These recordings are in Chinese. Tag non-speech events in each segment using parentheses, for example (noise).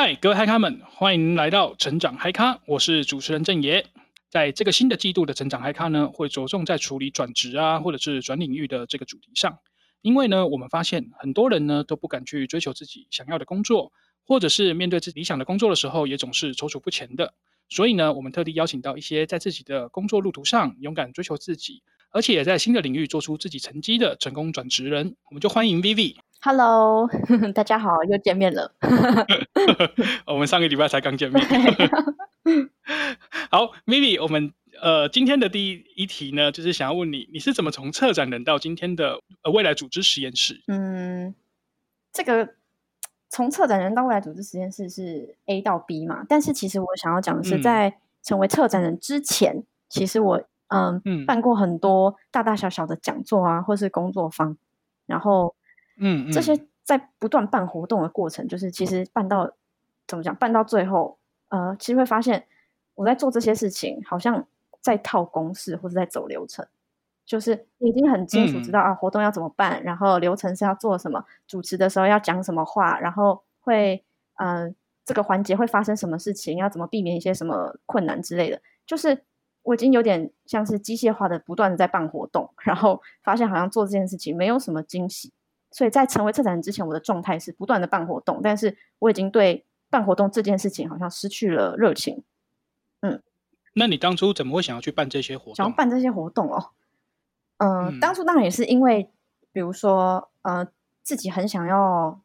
嗨，各位嗨咖们，欢迎来到成长嗨咖，我是主持人郑爷。在这个新的季度的成长嗨咖呢，会着重在处理转职啊，或者是转领域的这个主题上。因为呢，我们发现很多人呢都不敢去追求自己想要的工作，或者是面对自己理想的工作的时候，也总是踌躇不前的。所以呢，我们特地邀请到一些在自己的工作路途上勇敢追求自己，而且也在新的领域做出自己成绩的成功转职人。我们就欢迎 Vivi。Hello，(laughs) 大家好，又见面了。(laughs) 我们上个礼拜才刚见面。(laughs) 好，Vivi，我们呃今天的第一一题呢，就是想要问你，你是怎么从策展人到今天的呃未来组织实验室？嗯，这个。从策展人到未来组织实验室是 A 到 B 嘛？但是其实我想要讲的是，在成为策展人之前，嗯、其实我嗯，嗯办过很多大大小小的讲座啊，或是工作坊，然后嗯，这些在不断办活动的过程，就是其实办到怎么讲，办到最后，呃，其实会发现我在做这些事情，好像在套公式或者在走流程。就是已经很清楚知道啊，活动要怎么办，然后流程是要做什么，主持的时候要讲什么话，然后会嗯、呃，这个环节会发生什么事情，要怎么避免一些什么困难之类的。就是我已经有点像是机械化的不断的在办活动，然后发现好像做这件事情没有什么惊喜。所以在成为策展人之前，我的状态是不断的办活动，但是我已经对办活动这件事情好像失去了热情。嗯，那你当初怎么会想要去办这些活动？想要办这些活动哦。呃、嗯，当初当然也是因为，比如说，呃，自己很想要，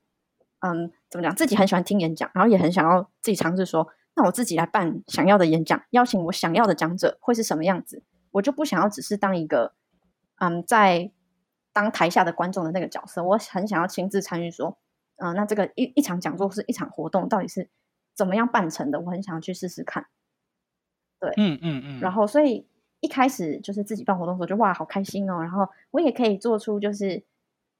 嗯，怎么讲？自己很喜欢听演讲，然后也很想要自己尝试说，那我自己来办想要的演讲，邀请我想要的讲者会是什么样子？我就不想要只是当一个，嗯，在当台下的观众的那个角色，我很想要亲自参与，说，嗯、呃，那这个一一场讲座是一场活动到底是怎么样办成的？我很想要去试试看。对，嗯嗯嗯，然后所以。一开始就是自己办活动的时候，就哇，好开心哦！然后我也可以做出就是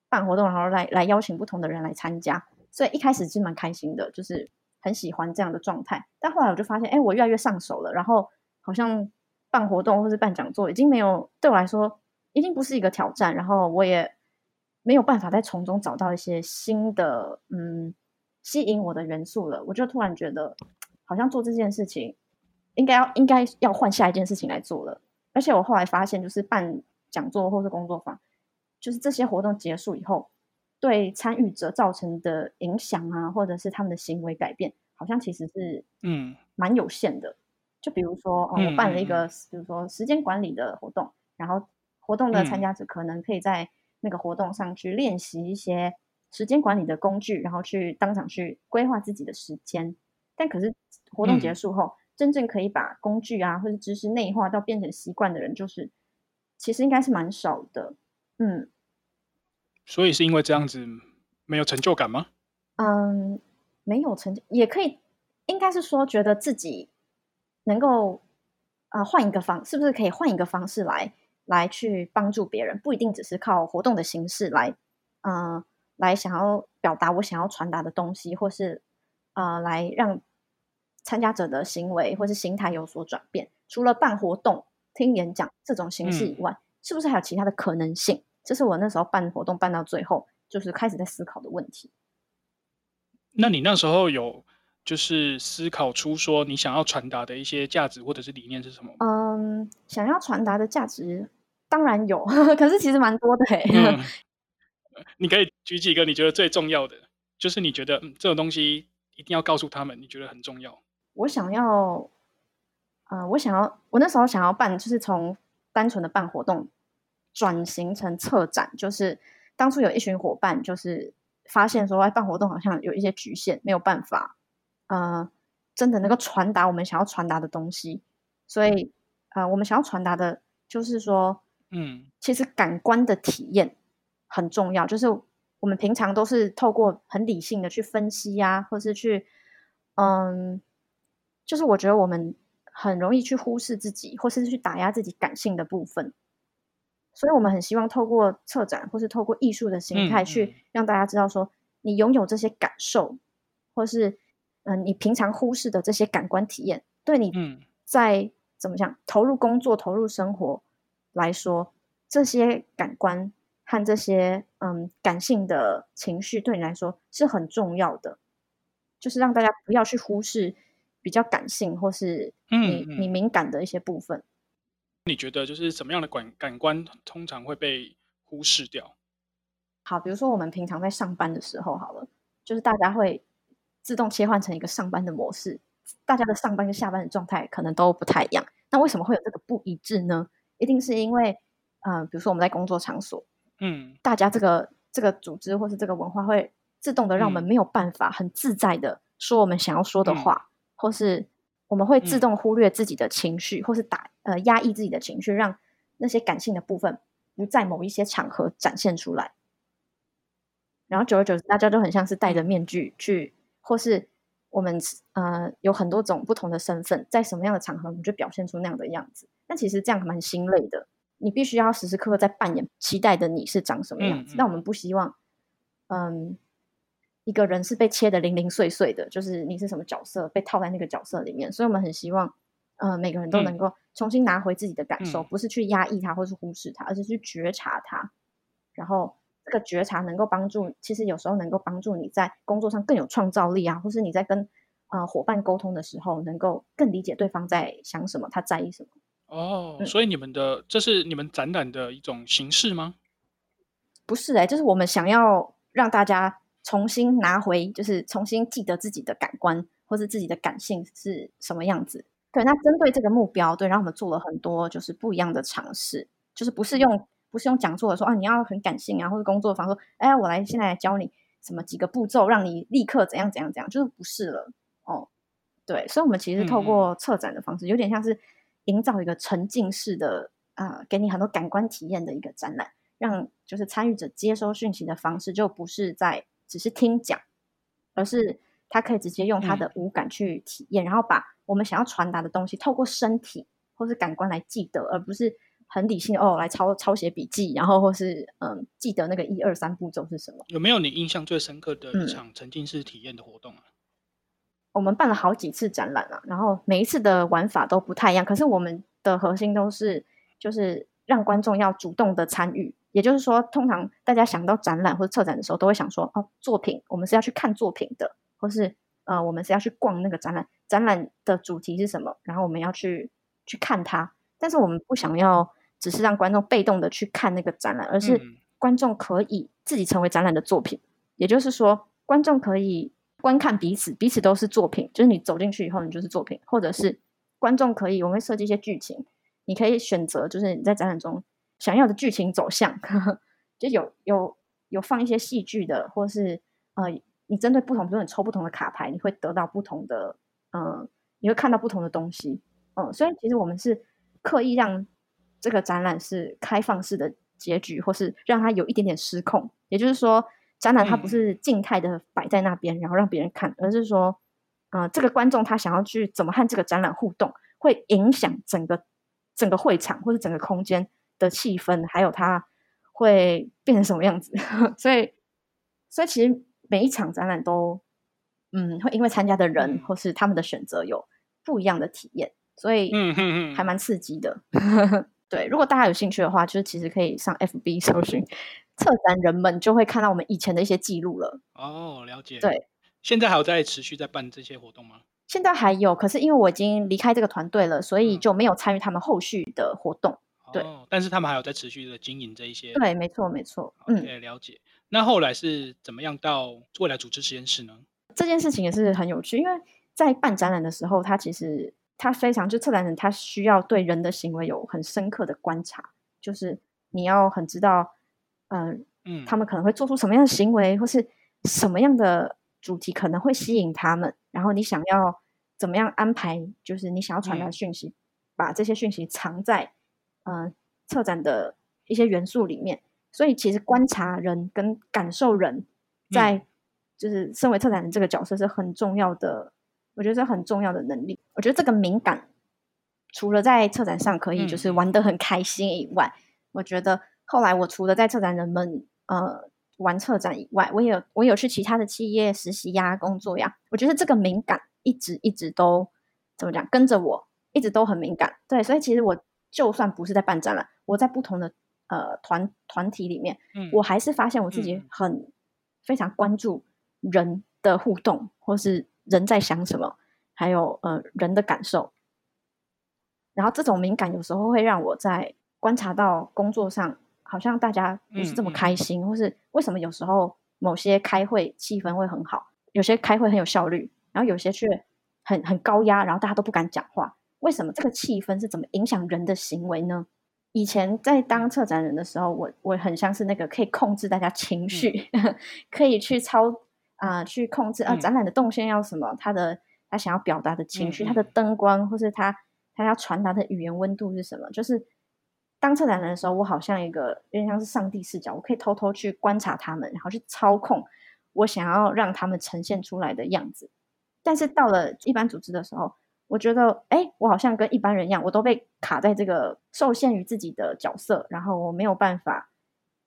办活动，然后来来邀请不同的人来参加，所以一开始是蛮开心的，就是很喜欢这样的状态。但后来我就发现，哎，我越来越上手了，然后好像办活动或是办讲座，已经没有对我来说，已经不是一个挑战，然后我也没有办法在从中找到一些新的嗯吸引我的元素了。我就突然觉得，好像做这件事情应该要应该要换下一件事情来做了。而且我后来发现，就是办讲座或是工作坊，就是这些活动结束以后，对参与者造成的影响啊，或者是他们的行为改变，好像其实是嗯蛮有限的。就比如说，哦，我办了一个，比如说时间管理的活动，然后活动的参加者可能可以在那个活动上去练习一些时间管理的工具，然后去当场去规划自己的时间。但可是活动结束后，真正可以把工具啊或者知识内化到变成习惯的人，就是其实应该是蛮少的，嗯。所以是因为这样子没有成就感吗？嗯，没有成就也可以，应该是说觉得自己能够啊、呃、换一个方，是不是可以换一个方式来来去帮助别人？不一定只是靠活动的形式来，嗯、呃，来想要表达我想要传达的东西，或是啊、呃、来让。参加者的行为或是心态有所转变，除了办活动、听演讲这种形式以外，嗯，是不是还有其他的可能性？这是我那时候办活动办到最后，就是开始在思考的问题。那你那时候有就是思考出说你想要传达的一些价值或者是理念是什么？嗯，想要传达的价值当然有，(laughs) 可是其实蛮多的嘿。嗯，(laughs) 你可以举几个你觉得最重要的，就是你觉得，嗯，这种东西一定要告诉他们，你觉得很重要。我想要，呃，我想要，我那时候想要办，就是从单纯的办活动转型成策展。就是当初有一群伙伴，就是发现说，哎，办活动好像有一些局限，没有办法，呃，真的能够传达我们想要传达的东西。所以，呃，我们想要传达的，就是说，嗯，其实感官的体验很重要。就是我们平常都是透过很理性的去分析呀、啊，或是去，嗯。就是我觉得我们很容易去忽视自己，或是去打压自己感性的部分，所以我们很希望透过策展，或是透过艺术的形态，去让大家知道说，你拥有这些感受，或是嗯、呃，你平常忽视的这些感官体验，对你在怎么讲投入工作、投入生活来说，这些感官和这些嗯感性的情绪，对你来说是很重要的。就是让大家不要去忽视比较感性或是你、嗯、你敏感的一些部分。你觉得就是什么样的感感官通常会被忽视掉？好，比如说我们平常在上班的时候，好了，就是大家会自动切换成一个上班的模式，大家的上班跟下班的状态可能都不太一样。那为什么会有这个不一致呢？一定是因为，嗯、呃，比如说我们在工作场所，嗯，大家这个这个组织或是这个文化会自动的让我们没有办法很自在的说我们想要说的话，嗯、或是我们会自动忽略自己的情绪，嗯、或是打呃压抑自己的情绪，让那些感性的部分不在某一些场合展现出来。然后久而久之，大家都很像是戴着面具去，或是我们呃有很多种不同的身份，在什么样的场合，我们就表现出那样的样子。但其实这样蛮心累的，你必须要时时刻刻在扮演期待的你是长什么样子。那、嗯嗯、我们不希望，嗯，一个人是被切得零零碎碎的，就是你是什么角色被套在那个角色里面。所以我们很希望，呃，每个人都能够重新拿回自己的感受，嗯、不是去压抑它或是忽视它，而是去觉察它，然后。这个觉察能够帮助，其实有时候能够帮助你在工作上更有创造力啊，或是你在跟呃伙伴沟通的时候，能够更理解对方在想什么，他在意什么。哦，嗯、所以你们的这是你们展览的一种形式吗？不是哎、欸，就是我们想要让大家重新拿回，就是重新记得自己的感官或是自己的感性是什么样子。对，那针对这个目标，对，然后我们做了很多就是不一样的尝试，就是不是用。不是用讲座的说啊，你要很感性啊，或者工作坊说，哎，我来现在来教你什么几个步骤，让你立刻怎样怎样怎样，就是不是了哦。对，所以，我们其实透过策展的方式，嗯、有点像是营造一个沉浸式的啊、呃，给你很多感官体验的一个展览，让就是参与者接收讯息的方式，就不是在只是听讲，而是他可以直接用他的五感去体验，嗯、然后把我们想要传达的东西透过身体或是感官来记得，而不是。很理性哦，来抄抄写笔记，然后或是嗯，记得那个一二三步骤是什么？有没有你印象最深刻的一场沉浸式体验的活动啊？嗯，我们办了好几次展览啊，然后每一次的玩法都不太一样，可是我们的核心都是就是让观众要主动的参与。也就是说，通常大家想到展览或者策展的时候，都会想说哦，作品，我们是要去看作品的，或是呃，我们是要去逛那个展览，展览的主题是什么？然后我们要去去看它，但是我们不想要。只是让观众被动的去看那个展览，而是观众可以自己成为展览的作品。嗯、也就是说，观众可以观看彼此，彼此都是作品。就是你走进去以后，你就是作品，或者是观众可以，我们会设计一些剧情，你可以选择，就是你在展览中想要的剧情走向，呵 (laughs) 呵就有有有放一些戏剧的，或是呃，你针对不同，比如你抽不同的卡牌，你会得到不同的，嗯、呃，你会看到不同的东西，嗯、呃，所以其实我们是刻意让。这个展览是开放式的结局，或是让它有一点点失控。也就是说，展览它不是静态的摆在那边，嗯、然后让别人看，而是说，呃，这个观众他想要去怎么和这个展览互动，会影响整个整个会场或者整个空间的气氛，还有它会变成什么样子。(laughs) 所以，所以其实每一场展览都，嗯，会因为参加的人或是他们的选择有不一样的体验，所以，嗯嗯嗯，还蛮刺激的。(laughs) 对，如果大家有兴趣的话，就是其实可以上 FB 搜寻策展人们，就会看到我们以前的一些记录了。哦，了解。对，现在还有在持续在办这些活动吗？现在还有，可是因为我已经离开这个团队了，所以就没有参与他们后续的活动。对，哦，但是他们还有在持续的经营这一些。对，没错，没错。嗯，了解。那后来是怎么样到未来组织实验室呢？这件事情也是很有趣，因为在办展览的时候，他其实。他非常就策展人，他需要对人的行为有很深刻的观察，就是你要很知道，呃、嗯，他们可能会做出什么样的行为，或是什么样的主题可能会吸引他们，然后你想要怎么样安排，就是你想要传达讯息，嗯、把这些讯息藏在呃策展的一些元素里面。所以其实观察人跟感受人在，就是身为策展人这个角色是很重要的。我觉得这很重要的能力。我觉得这个敏感，除了在策展上可以就是玩得很开心以外，嗯、我觉得后来我除了在策展人们呃玩策展以外，我也有我有去其他的企业实习呀、工作呀。我觉得这个敏感一直一直都怎么讲，跟着我一直都很敏感。对，所以其实我就算不是在办展览，我在不同的呃团团体里面，嗯、我还是发现我自己很、嗯、非常关注人的互动，或是。人在想什么，还有呃人的感受。然后这种敏感有时候会让我在观察到工作上，好像大家不是这么开心，或是为什么有时候某些开会气氛会很好，有些开会很有效率，然后有些却很很高压，然后大家都不敢讲话。为什么这个气氛是怎么影响人的行为呢？以前在当策展人的时候，我我很像是那个可以控制大家情绪，嗯、(laughs) 可以去操啊、呃，去控制啊，展览的动线要什么，他的他想要表达的情绪，嗯、他的灯光，或是他他要传达的语言温度是什么？就是当策展人的时候，我好像一个有点像是上帝视角，我可以偷偷去观察他们，然后去操控我想要让他们呈现出来的样子。但是到了一般组织的时候。我觉得，哎，我好像跟一般人一样，我都被卡在这个受限于自己的角色，然后我没有办法，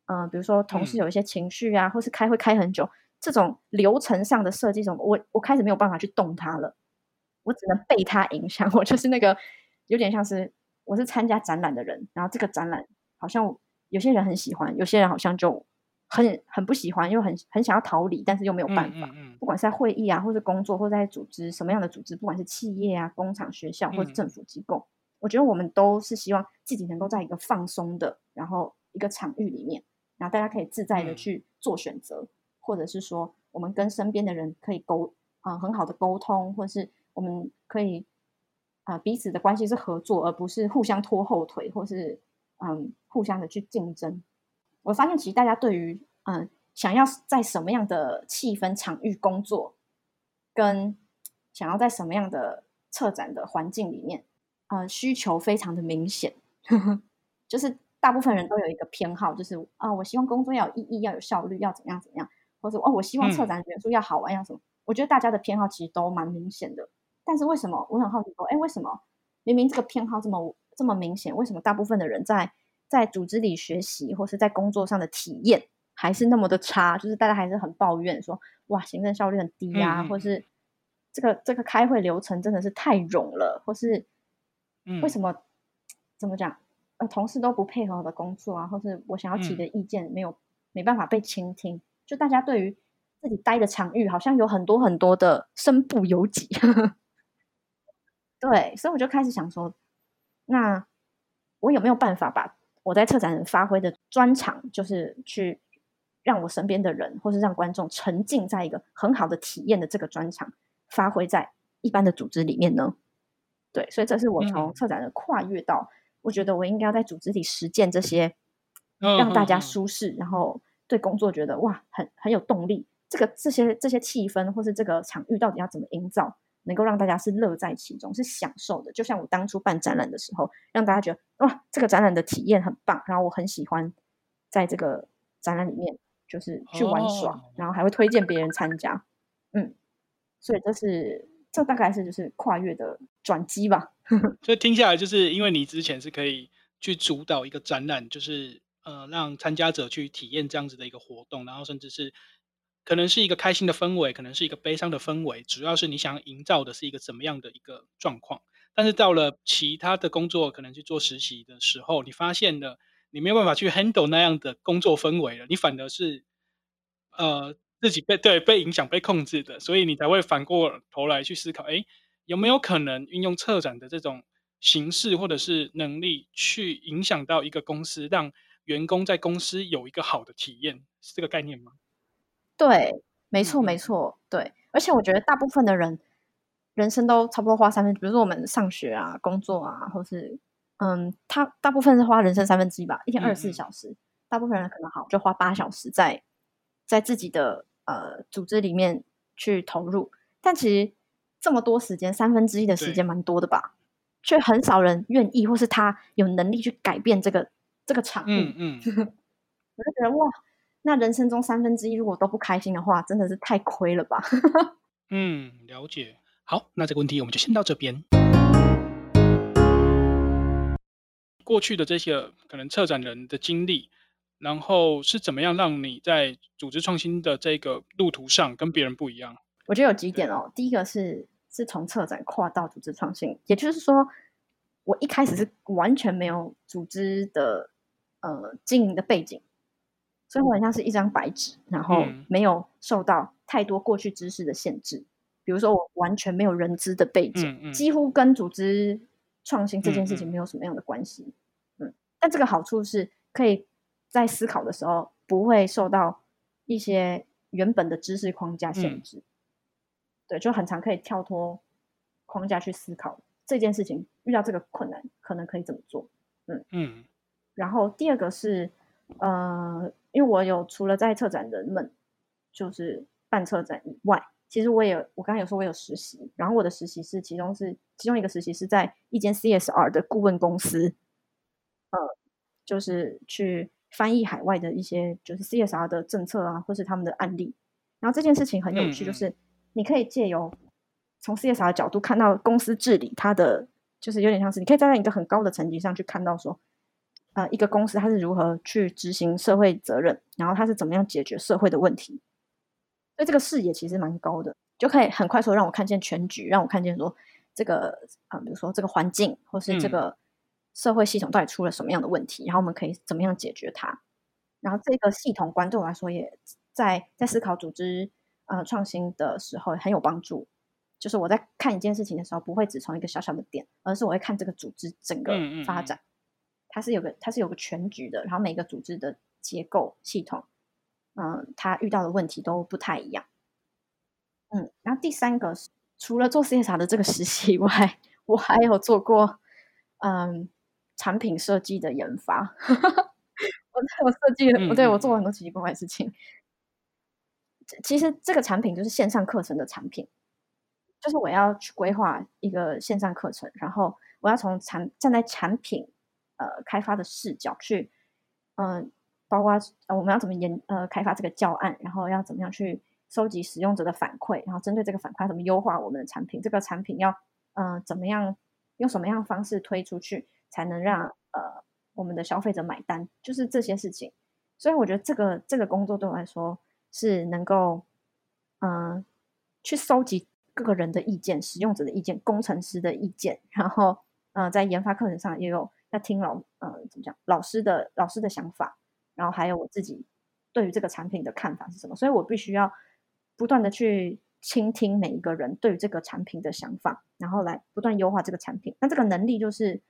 嗯、呃，比如说同事有一些情绪啊，嗯、或是开会开很久，这种流程上的设计，什么，我我开始没有办法去动它了，我只能被它影响。(laughs) 我就是那个有点像是我是参加展览的人，然后这个展览好像有些人很喜欢，有些人好像就。很很不喜欢，又很很想要逃离，但是又没有办法。嗯嗯嗯、不管是在会议啊，或是工作，或者在组织什么样的组织，不管是企业啊、工厂、学校或者政府机构，嗯、我觉得我们都是希望自己能够在一个放松的，然后一个场域里面，然后大家可以自在的去做选择，嗯、或者是说我们跟身边的人可以沟啊、呃、很好的沟通，或者是我们可以啊、呃、彼此的关系是合作，而不是互相拖后腿，或是嗯互相的去竞争。我发现，其实大家对于嗯，想要在什么样的气氛场域工作，跟想要在什么样的策展的环境里面，呃，需求非常的明显。(laughs) 就是大部分人都有一个偏好，就是啊、呃，我希望工作要有意义，要有效率，要怎么样怎么样，或者哦，我希望策展元素要好玩，要什么？我觉得大家的偏好其实都蛮明显的。但是为什么我很好奇说，哎，为什么明明这个偏好这么这么明显，为什么大部分的人在在组织里学习或是在工作上的体验还是那么的差，就是大家还是很抱怨说，哇，行政效率很低啊，嗯、或是这个这个开会流程真的是太冗了，或是为什么、嗯、怎么讲，呃，同事都不配合我的工作啊，或是我想要提的意见没有、嗯、没办法被倾听，就大家对于自己待的场域好像有很多很多的身不由己，(laughs) 对，所以我就开始想说，那我有没有办法把我在策展人发挥的专长，就是去让我身边的人，或是让观众沉浸在一个很好的体验的这个专长，发挥在一般的组织里面呢？对，所以这是我从策展人跨越到，我觉得我应该要在组织里实践这些，让大家舒适，然后对工作觉得哇，很很有动力。这个这些这些气氛，或是这个场域，到底要怎么营造？能够让大家是乐在其中，是享受的。就像我当初办展览的时候，让大家觉得哇，这个展览的体验很棒，然后我很喜欢在这个展览里面就是去玩耍，哦、然后还会推荐别人参加。嗯，所以这是这大概是就是跨越的转机吧。(laughs) 所以听下来，就是因为你之前是可以去主导一个展览，就是呃让参加者去体验这样子的一个活动，然后甚至是。可能是一个开心的氛围，可能是一个悲伤的氛围，主要是你想营造的是一个怎么样的一个状况。但是到了其他的工作，可能去做实习的时候，你发现了你没有办法去 handle 那样的工作氛围了，你反而是呃自己被对被影响、被控制的，所以你才会反过头来去思考：哎，有没有可能运用策展的这种形式或者是能力，去影响到一个公司，让员工在公司有一个好的体验，是这个概念吗？对，没错，没错，对。而且我觉得大部分的人，人生都差不多花三分，比如说我们上学啊、工作啊，或是嗯，他大部分是花人生三分之一吧，一天二十四小时，嗯、大部分人可能好就花八小时在在自己的呃组织里面去投入，但其实这么多时间，三分之一的时间蛮多的吧，却很少人愿意，或是他有能力去改变这个这个场域。嗯嗯，(laughs) 我就觉得哇。那人生中三分之一如果都不开心的话，真的是太亏了吧？(laughs) 嗯，了解。好，那这个问题我们就先到这边。过去的这些可能策展人的经历，然后是怎么样让你在组织创新的这个路途上跟别人不一样？我觉得有几点哦。第一个是是从策展跨到组织创新，也就是说，我一开始是完全没有组织的呃经营的背景。所以我很像是一张白纸，然后没有受到太多过去知识的限制，比如说我完全没有人资的背景，嗯嗯、几乎跟组织创新这件事情没有什么样的关系。嗯，嗯，但这个好处是可以在思考的时候不会受到一些原本的知识框架限制。嗯、对，就很常可以跳脱框架去思考这件事情，遇到这个困难可能可以怎么做。嗯嗯。然后第二个是，呃，因为我有除了在策展人们就是办策展以外，其实我也我刚才有说我有实习，然后我的实习是其中是其中一个实习是在一间 CSR 的顾问公司，呃，就是去翻译海外的一些就是 CSR 的政策啊，或是他们的案例。然后这件事情很有趣，就是你可以借由从 CSR 的角度看到公司治理，它的就是有点像是你可以站在一个很高的层级上去看到说。呃，一个公司它是如何去执行社会责任，然后它是怎么样解决社会的问题，所以这个视野其实蛮高的，就可以很快速让我看见全局，让我看见说这个啊、呃，比如说这个环境或是这个社会系统到底出了什么样的问题，嗯、然后我们可以怎么样解决它。然后这个系统观对我来说也在在思考组织呃创新的时候很有帮助，就是我在看一件事情的时候，不会只从一个小小的点，而是我会看这个组织整个发展。嗯嗯嗯它是有个，它是有个全局的，然后每个组织的结构系统，嗯，它遇到的问题都不太一样，嗯，然后第三个是除了做 CSR 的这个实习以外，(laughs) 我还有做过，嗯，产品设计的研发，(laughs) 我我设计的，不对，我做了很多奇奇怪怪的事情。其实这个产品就是线上课程的产品，就是我要去规划一个线上课程，然后我要从产站在产品。呃，开发的视角去，嗯、包括呃，我们要怎么研呃开发这个教案，然后要怎么样去收集使用者的反馈，然后针对这个反馈怎么优化我们的产品，这个产品要嗯、怎么样用什么样方式推出去，才能让呃我们的消费者买单，就是这些事情。所以我觉得这个这个工作对我来说是能够嗯、去收集各个人的意见、使用者的意见、工程师的意见，然后呃在研发课程上也有。要听老呃怎么讲老师的老师的想法，然后还有我自己对于这个产品的看法是什么，所以我必须要不断的去倾听每一个人对于这个产品的想法，然后来不断优化这个产品。那这个能力就是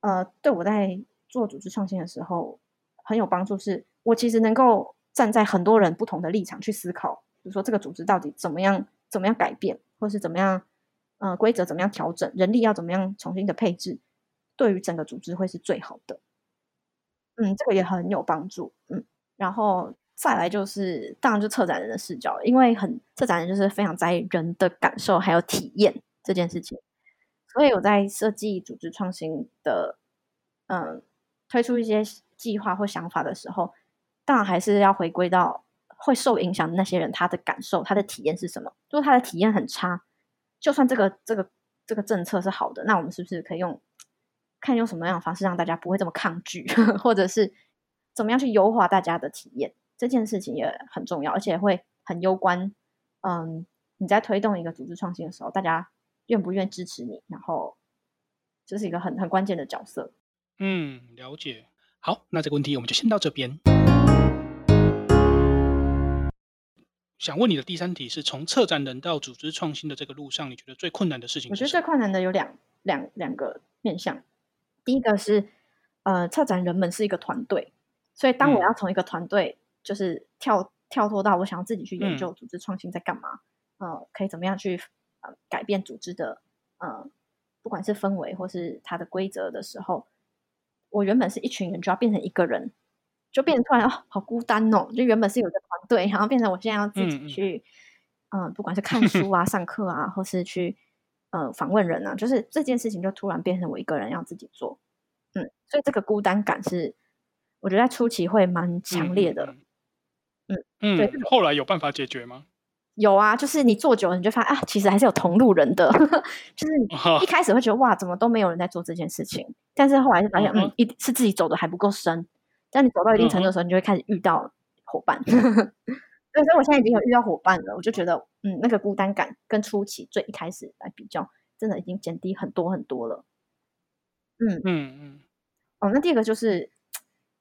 呃对我在做组织创新的时候很有帮助，是我其实能够站在很多人不同的立场去思考，比如说这个组织到底怎么样怎么样改变，或是怎么样呃规则怎么样调整，人力要怎么样重新的配置。对于整个组织会是最好的，嗯，这个也很有帮助，嗯，然后再来就是，当然就策展人的视角，因为很策展人就是非常在意人的感受还有体验这件事情，所以我在设计组织创新的，嗯，推出一些计划或想法的时候，当然还是要回归到会受影响的那些人，他的感受、他的体验是什么？如果他的体验很差，就算这个这个这个政策是好的，那我们是不是可以用？看用什么样的方式让大家不会这么抗拒，(laughs) 或者是怎么样去优化大家的体验，这件事情也很重要，而且会很攸关。嗯，你在推动一个组织创新的时候，大家愿不愿意支持你，然后这是一个很很关键的角色。嗯，了解。好，那这个问题我们就先到这边。想问你的第三题是从策展人到组织创新的这个路上，你觉得最困难的事情？我觉得最困难的有两两两个面向。第一个是，呃，策展人们是一个团队，所以当我要从一个团队就是跳、嗯、跳脱到我想要自己去研究组织创新在干嘛，嗯、呃，可以怎么样去呃改变组织的呃，不管是氛围或是它的规则的时候，我原本是一群人，就要变成一个人，就变成突然哦，好孤单哦，就原本是有一个团队，然后变成我现在要自己去，嗯、呃，不管是看书啊、上课啊，或是去。呃，访问人呢、啊，就是这件事情就突然变成我一个人要自己做，嗯，所以这个孤单感是我觉得在初期会蛮强烈的，嗯嗯，对。后来有办法解决吗？有啊，就是你做久了，你就发现啊，其实还是有同路人的，(laughs) 就是你一开始会觉得哇，怎么都没有人在做这件事情，但是后来就发现，嗯，一是自己走的还不够深，但你走到一定程度的时候，你就会开始遇到伙伴。(laughs) 所以我现在已经有遇到伙伴了，我就觉得，嗯，那个孤单感跟初期最一开始来比较，真的已经减低很多很多了。嗯嗯嗯。哦，那第二个就是，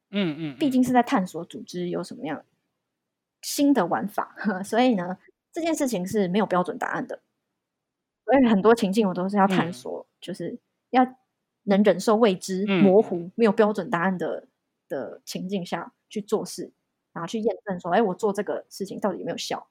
嗯嗯，毕竟是在探索组织有什么样新的玩法，(laughs) 所以呢，这件事情是没有标准答案的。所以很多情境我都是要探索，嗯、就是要能忍受未知、嗯、模糊、没有标准答案的的情境下去做事，然后去验证说，哎，我做这个事情到底有没有效？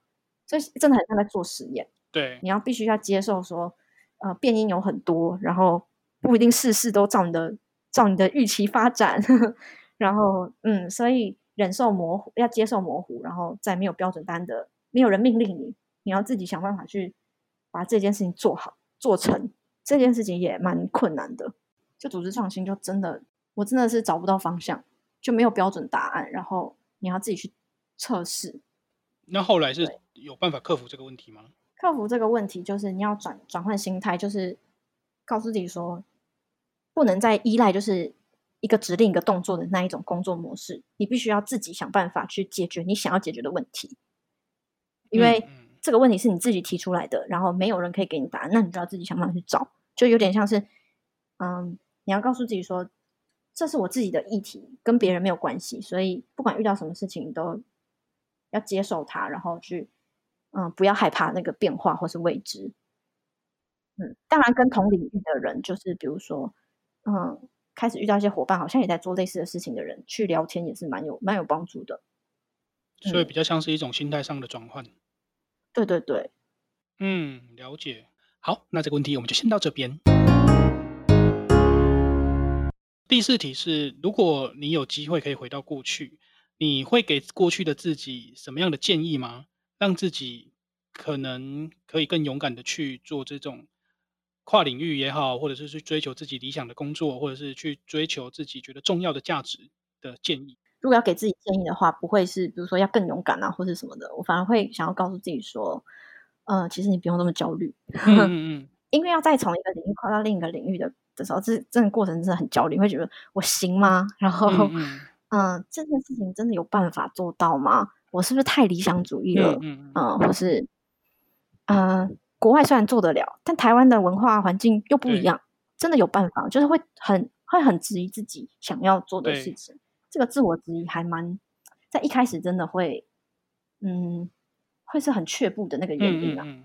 所以真的很像在做实验。对，你要必须要接受说，呃，变因有很多，然后不一定事事都照你的照你的预期发展。(laughs) 然后，嗯，所以忍受模糊，要接受模糊，然后在没有标准答案的，没有人命令你，你要自己想办法去把这件事情做好做成。这件事情也蛮困难的。就组织创新，就真的，我真的是找不到方向，就没有标准答案，然后你要自己去测试。那后来是有办法克服这个问题吗？克服这个问题，就是你要转转换心态，就是告诉自己说，不能再依赖就是一个指令一个动作的那一种工作模式，你必须要自己想办法去解决你想要解决的问题，因为这个问题是你自己提出来的，然后没有人可以给你答案，那你就要自己想办法去找，就有点像是，嗯，你要告诉自己说，这是我自己的议题，跟别人没有关系，所以不管遇到什么事情，都要接受它，然后去。嗯，不要害怕那个变化或是未知。嗯，当然跟同领域的人，就是比如说，嗯，开始遇到一些伙伴，好像也在做类似的事情的人，去聊天也是蛮有蛮有帮助的。所以比较像是一种心态上的转换。对对对。嗯，了解。好，那这个问题我们就先到这边。第四题是：如果你有机会可以回到过去，你会给过去的自己什么样的建议吗？让自己可能可以更勇敢的去做这种跨领域也好，或者是去追求自己理想的工作，或者是去追求自己觉得重要的价值的建议。如果要给自己建议的话，不会是比如说要更勇敢啊，或者什么的。我反而会想要告诉自己说，呃，其实你不用那么焦虑。嗯嗯。(laughs) 因为要再从一个领域跨到另一个领域的的时候，这这个过程真的很焦虑，会觉得我行吗？然后，嗯，呃，这件事情真的有办法做到吗？我是不是太理想主义了？嗯，呃、或是，呃，国外虽然做得了，但台湾的文化环境又不一样，真的有办法，就是会很会很质疑自己想要做的事情。这个自我质疑还蛮在一开始真的会，嗯，会是很却步的那个原因啊。嗯嗯嗯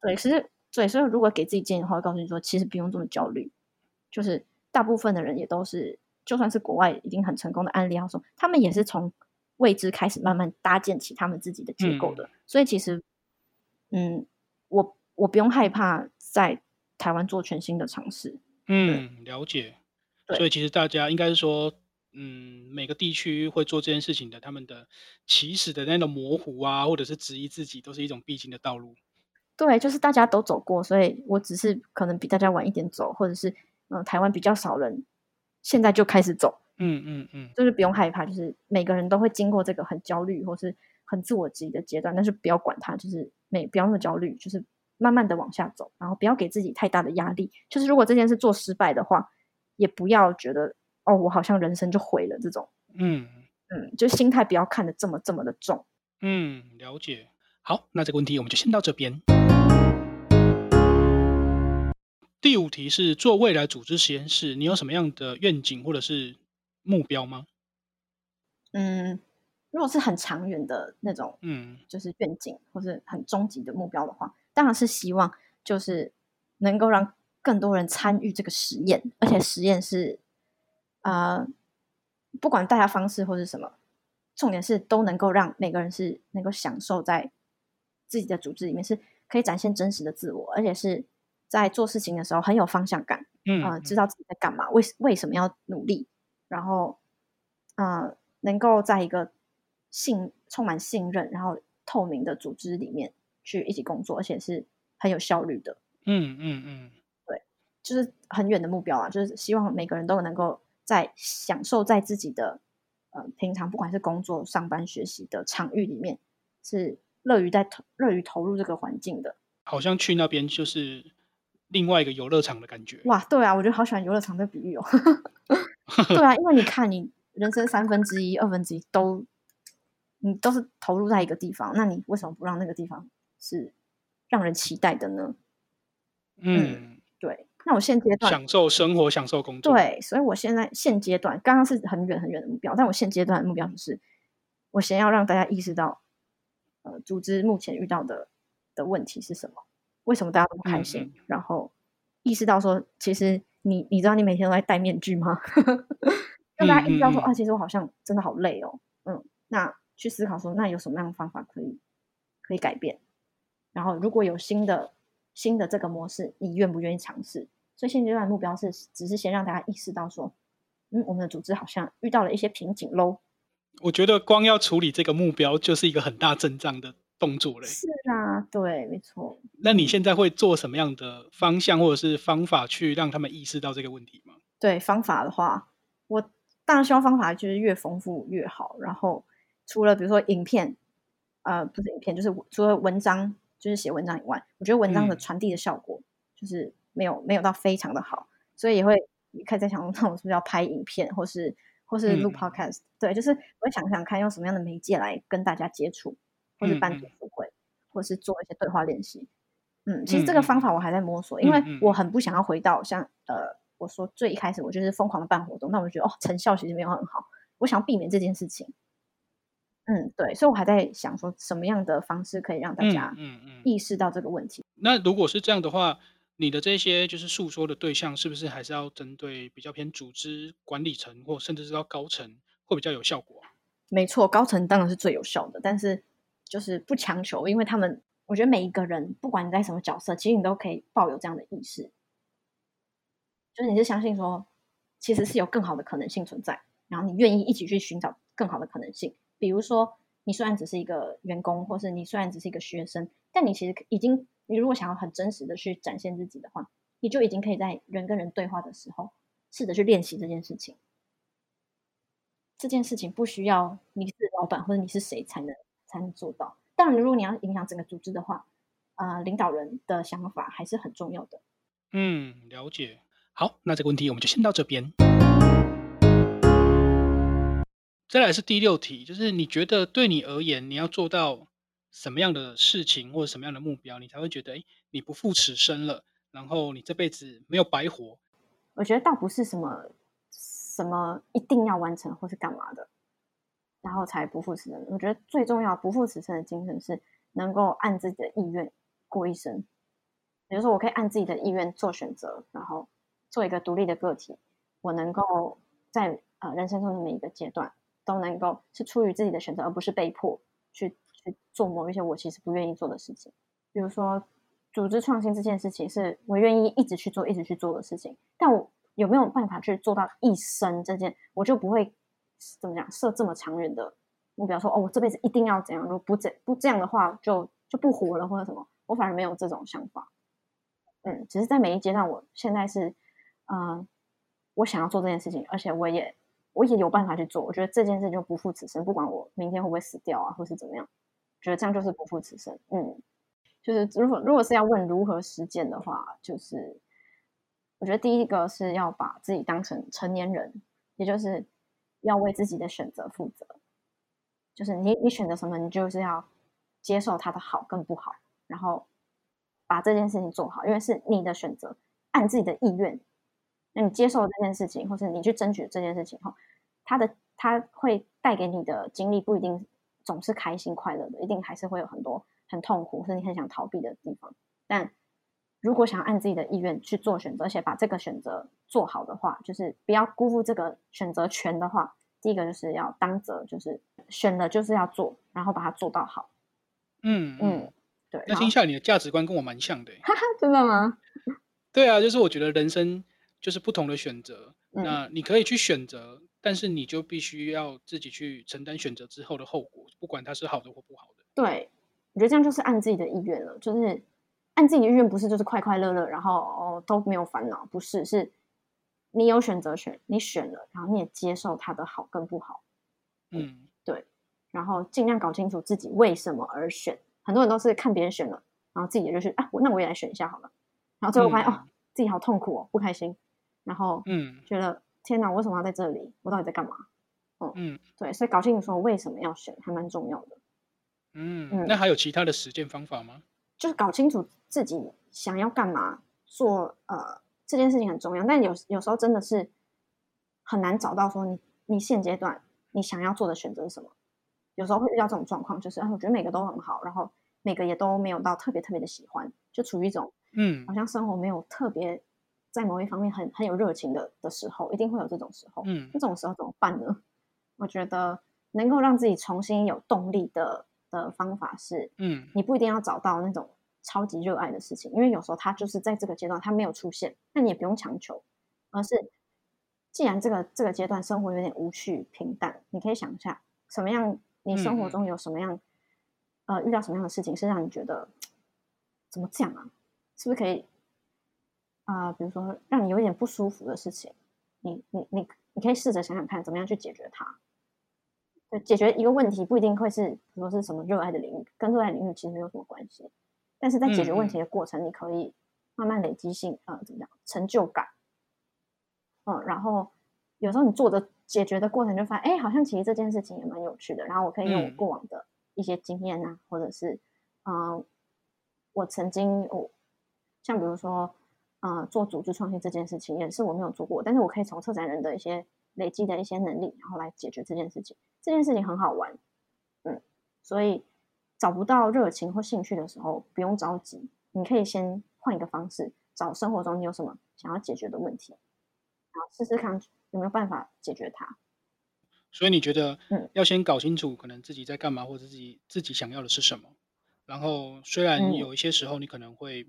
对，其实对，所以如果给自己建议的话，会告诉你说，其实不用这么焦虑。就是大部分的人也都是，就算是国外已经很成功的案例，他说他们也是从。未知开始慢慢搭建起他们自己的结构的，嗯、所以其实，嗯，我我不用害怕在台湾做全新的尝试。嗯，了解。所以其实大家应该是说，嗯，每个地区会做这件事情的，他们的起始的那种模糊啊，或者是质疑自己，都是一种必经的道路。对，就是大家都走过，所以我只是可能比大家晚一点走，或者是嗯、呃，台湾比较少人现在就开始走。嗯嗯嗯，就是不用害怕，就是每个人都会经过这个很焦虑或是很自我质疑的阶段，但是不要管它，就是没不要那么焦虑，就是慢慢的往下走，然后不要给自己太大的压力。就是如果这件事做失败的话，也不要觉得哦，我好像人生就毁了这种。嗯嗯，就心态不要看得这么这么的重。嗯，了解。好，那这个问题我们就先到这边。第五题是做未来组织实验室，你有什么样的愿景或者是？目标吗？嗯，如果是很长远的那种，嗯，就是愿景或是很终极的目标的话，当然是希望就是能够让更多人参与这个实验，而且实验是啊、呃，不管大家方式或是什么，重点是都能够让每个人是能够享受在自己的组织里面，是可以展现真实的自我，而且是在做事情的时候很有方向感，嗯、呃，知道自己在干嘛，为为什么要努力。然后，呃，能够在一个信充满信任、然后透明的组织里面去一起工作，而且是很有效率的。嗯嗯嗯，对，就是很远的目标啊，就是希望每个人都能够在享受在自己的呃平常不管是工作、上班、学习的场域里面，是乐于在投乐于投入这个环境的。好像去那边就是另外一个游乐场的感觉。哇，对啊，我觉得好喜欢游乐场的比喻哦。(laughs) 对啊，因为你看，你人生三分之一、二分之一都，你都是投入在一个地方，那你为什么不让那个地方是让人期待的呢？嗯，嗯，对。那我现阶段享受生活，享受工作。对，所以我现在现阶段刚刚是很远很远的目标，但我现阶段的目标就是，我先要让大家意识到，呃，组织目前遇到的的问题是什么，为什么大家都不开心？然后意识到说，其实你你知道你每天都在戴面具吗？(laughs) 让大家意识到说，啊，其实我好像真的好累哦。嗯，那去思考说，那有什么样的方法可以可以改变？然后如果有新的新的这个模式，你愿不愿意尝试？所以现阶段的目标是，只是先让大家意识到说，嗯，我们的组织好像遇到了一些瓶颈喽。我觉得光要处理这个目标，就是一个很大阵仗的动作嘞。是啊，对，没错。那你现在会做什么样的方向或者是方法去让他们意识到这个问题吗？对，方法的话，我当然希望方法就是越丰富越好。然后除了比如说影片，呃，不是影片，就是除了文章，就是写文章以外，我觉得文章的传递的效果就是没有、嗯、没有到非常的好，所以也会开始在想，那我是不是要拍影片，或是或是录 podcast？、嗯、对，就是我会想想看用什么样的媒介来跟大家接触。或是办读书会，或是做一些对话练习。嗯，其实这个方法我还在摸索，因为我很不想要回到像呃，我说最一开始我就是疯狂的办活动，那我就觉得哦，成效其实没有很好。我想要避免这件事情。嗯，对，所以我还在想说什么样的方式可以让大家嗯嗯意识到这个问题。那如果是这样的话，你的这些就是诉说的对象，是不是还是要针对比较偏组织管理层，或甚至是到高层，会比较有效果？没错，高层当然是最有效的，但是。就是不强求，因为他们，我觉得每一个人，不管你在什么角色，其实你都可以抱有这样的意识，就是你是相信说，其实是有更好的可能性存在，然后你愿意一起去寻找更好的可能性。比如说，你虽然只是一个员工，或是你虽然只是一个学生，但你其实已经，你如果想要很真实的去展现自己的话，你就已经可以在人跟人对话的时候，试着去练习这件事情。这件事情不需要你是老板或者你是谁才能。才能做到。当然，如果你要影响整个组织的话，呃，领导人的想法还是很重要的。嗯，了解。好，那这个问题我们就先到这边。再来是第六题，就是你觉得对你而言，你要做到什么样的事情或者什么样的目标，你才会觉得，哎，你不负此生了，然后你这辈子没有白活？我觉得倒不是什么什么一定要完成或是干嘛的。然后才不负此生。我觉得最重要不负此生的精神是能够按自己的意愿过一生。比如说，我可以按自己的意愿做选择，然后做一个独立的个体。我能够在呃人生中的每一个阶段都能够是出于自己的选择，而不是被迫去去做某一些我其实不愿意做的事情。比如说，组织创新这件事情是我愿意一直去做、一直去做的事情。但我有没有办法去做到一生这件，我就不会。怎么讲？设这么长远的目标，说哦，我这辈子一定要怎样？如果不这不这样的话，就就不活了，或者什么？我反而没有这种想法。嗯，只是在每一阶段，我现在是，嗯、我想要做这件事情，而且我也我也有办法去做。我觉得这件事就不负此生，不管我明天会不会死掉啊，或是怎么样，觉得这样就是不负此生。嗯，就是如果如果是要问如何实践的话，就是我觉得第一个是要把自己当成成年人，也就是。要为自己的选择负责，就是你你选择什么，你就是要接受它的好跟不好，然后把这件事情做好，因为是你的选择，按自己的意愿，那你接受这件事情，或是你去争取这件事情后，它的它会带给你的经历不一定总是开心快乐的，一定还是会有很多很痛苦，或是你很想逃避的地方，但。如果想要按自己的意愿去做选择，而且把这个选择做好的话，就是不要辜负这个选择权的话，第一个就是要当责，就是选了就是要做，然后把它做到好。嗯嗯，对。那听下来你的价值观跟我蛮像的，哈哈，真的吗？对啊，就是我觉得人生就是不同的选择，嗯、那你可以去选择，但是你就必须要自己去承担选择之后的后果，不管它是好的或不好的。对，我觉得这样就是按自己的意愿了，就是。按自己的意愿不是就是快快乐乐，然后哦都没有烦恼，不是，是你有选择权，你选了，然后你也接受它的好跟不好，嗯，对，然后尽量搞清楚自己为什么而选。很多人都是看别人选了，然后自己也就是啊，那我也来选一下好了，然后最后发现、嗯、哦自己好痛苦哦，不开心，然后嗯，觉得天哪，我为什么要在这里？我到底在干嘛？嗯嗯，对，所以搞清楚说为什么要选还蛮重要的。嗯，嗯，那还有其他的实践方法吗？就是搞清楚自己想要干嘛做，呃，这件事情很重要。但有有时候真的是很难找到说你你现阶段你想要做的选择是什么。有时候会遇到这种状况，就是啊，我觉得每个都很好，然后每个也都没有到特别特别的喜欢，就处于一种嗯，好像生活没有特别在某一方面很很有热情的的时候，一定会有这种时候。嗯，这种时候怎么办呢？我觉得能够让自己重新有动力的的方法是，嗯，你不一定要找到那种超级热爱的事情，因为有时候他就是在这个阶段他没有出现，那你也不用强求，而是既然这个这个阶段生活有点无趣平淡，你可以想一下什么样，你生活中有什么样，嗯、呃，遇到什么样的事情是让你觉得怎么讲啊？是不是可以？啊、呃，比如说让你有一点不舒服的事情，你你你你可以试着想想看，怎么样去解决它。对，解决一个问题不一定会是，比如说是什么热爱的领域，跟热爱领域其实没有什么关系。但是在解决问题的过程，嗯、你可以慢慢累积性，呃，怎么讲，成就感。嗯，然后有时候你做的解决的过程，就发现，哎，好像其实这件事情也蛮有趣的。然后我可以用我过往的一些经验啊，嗯、或者是，嗯、呃，我曾经我像比如说。啊、呃，做组织创新这件事情也是我没有做过，但是我可以从策展人的一些累积的一些能力，然后来解决这件事情。这件事情很好玩，嗯，所以找不到热情或兴趣的时候，不用着急，你可以先换一个方式，找生活中你有什么想要解决的问题，然后试试看有没有办法解决它。所以你觉得，嗯，要先搞清楚可能自己在干嘛，或者自己自己想要的是什么。然后虽然有一些时候你可能会。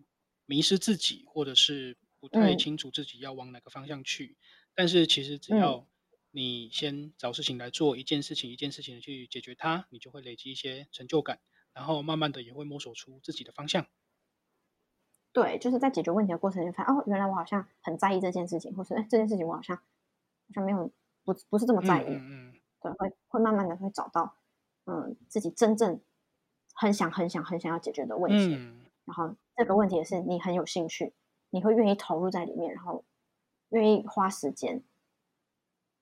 迷失自己，或者是不太清楚自己要往哪个方向去，嗯、但是其实只要你先找事情来做，一件事情一件事情的去解决它，你就会累积一些成就感，然后慢慢的也会摸索出自己的方向。对，就是在解决问题的过程中，发现哦，原来我好像很在意这件事情，或是哎，这件事情我好像好像没有不不是这么在意。嗯，嗯对，会会慢慢的会找到嗯自己真正很想很想很想要解决的问题。嗯然后这个问题也是你很有兴趣，你会愿意投入在里面，然后愿意花时间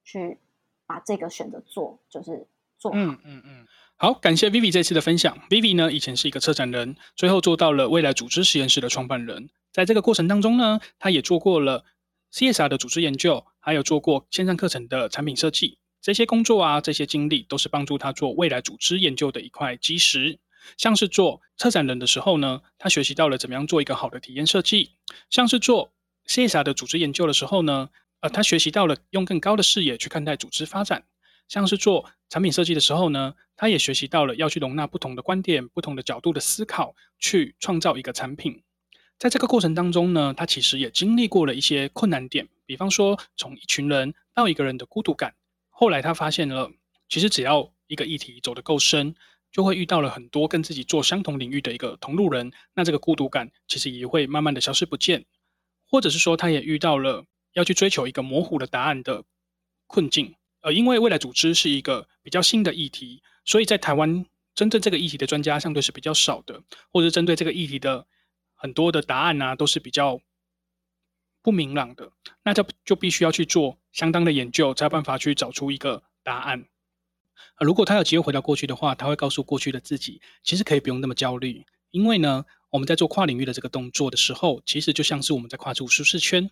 去把这个选择做，就是做好。嗯嗯嗯。好，感谢 Vivi 这次的分享。Vivi 呢，以前是一个策展人，最后做到了未来组织实验室的创办人。在这个过程当中呢，他也做过了 CSR 的组织研究，还有做过线上课程的产品设计。这些工作啊，这些经历都是帮助他做未来组织研究的一块基石。像是做策展人的时候呢，他学习到了怎么样做一个好的体验设计；像是做 CSR 的组织研究的时候呢，呃，他学习到了用更高的视野去看待组织发展；像是做产品设计的时候呢，他也学习到了要去容纳不同的观点、不同的角度的思考，去创造一个产品。在这个过程当中呢，他其实也经历过了一些困难点，比方说从一群人到一个人的孤独感。后来他发现了，其实只要一个议题走得够深。就会遇到了很多跟自己做相同领域的一个同路人，那这个孤独感其实也会慢慢的消失不见，或者是说他也遇到了要去追求一个模糊的答案的困境。呃，因为未来组织是一个比较新的议题，所以在台湾针对这个议题的专家相对是比较少的，或者针对这个议题的很多的答案啊都是比较不明朗的，那就就必须要去做相当的研究，才有办法去找出一个答案。如果他有机会回到过去的话，他会告诉过去的自己，其实可以不用那么焦虑，因为呢，我们在做跨领域的这个动作的时候，其实就像是我们在跨出舒适圈，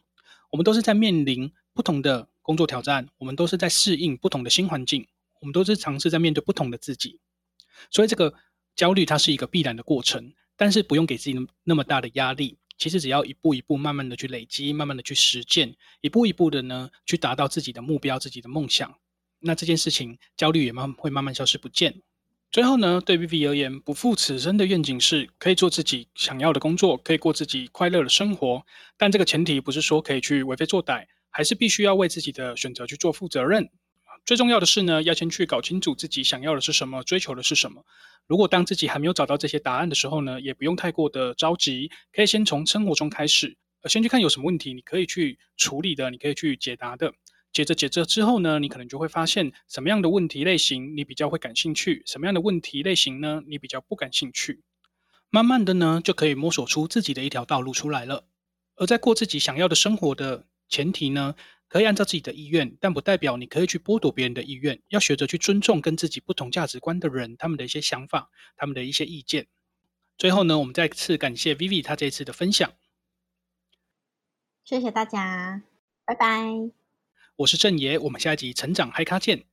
我们都是在面临不同的工作挑战，我们都是在适应不同的新环境，我们都是尝试在面对不同的自己，所以这个焦虑它是一个必然的过程，但是不用给自己那么大的压力，其实只要一步一步慢慢的去累积，慢慢的去实践，一步一步的呢，去达到自己的目标，自己的梦想。那这件事情，焦虑也慢会慢慢消失不见。最后呢，对 Vivi 而言，不负此生的愿景是可以做自己想要的工作，可以过自己快乐的生活。但这个前提不是说可以去为非作歹，还是必须要为自己的选择去做负责任。最重要的是呢，要先去搞清楚自己想要的是什么，追求的是什么。如果当自己还没有找到这些答案的时候呢，也不用太过的着急，可以先从生活中开始，先去看有什么问题你可以去处理的，你可以去解答的。接着，接着之后呢，你可能就会发现什么样的问题类型你比较会感兴趣，什么样的问题类型呢，你比较不感兴趣。慢慢的呢，就可以摸索出自己的一条道路出来了。而在过自己想要的生活的前提呢，可以按照自己的意愿，但不代表你可以去剥夺别人的意愿。要学着去尊重跟自己不同价值观的人，他们的一些想法，他们的一些意见。最后呢，我们再次感谢 Vivi 她这次的分享。谢谢大家，拜拜。我是郑爷，我们下一集成长嗨咖见。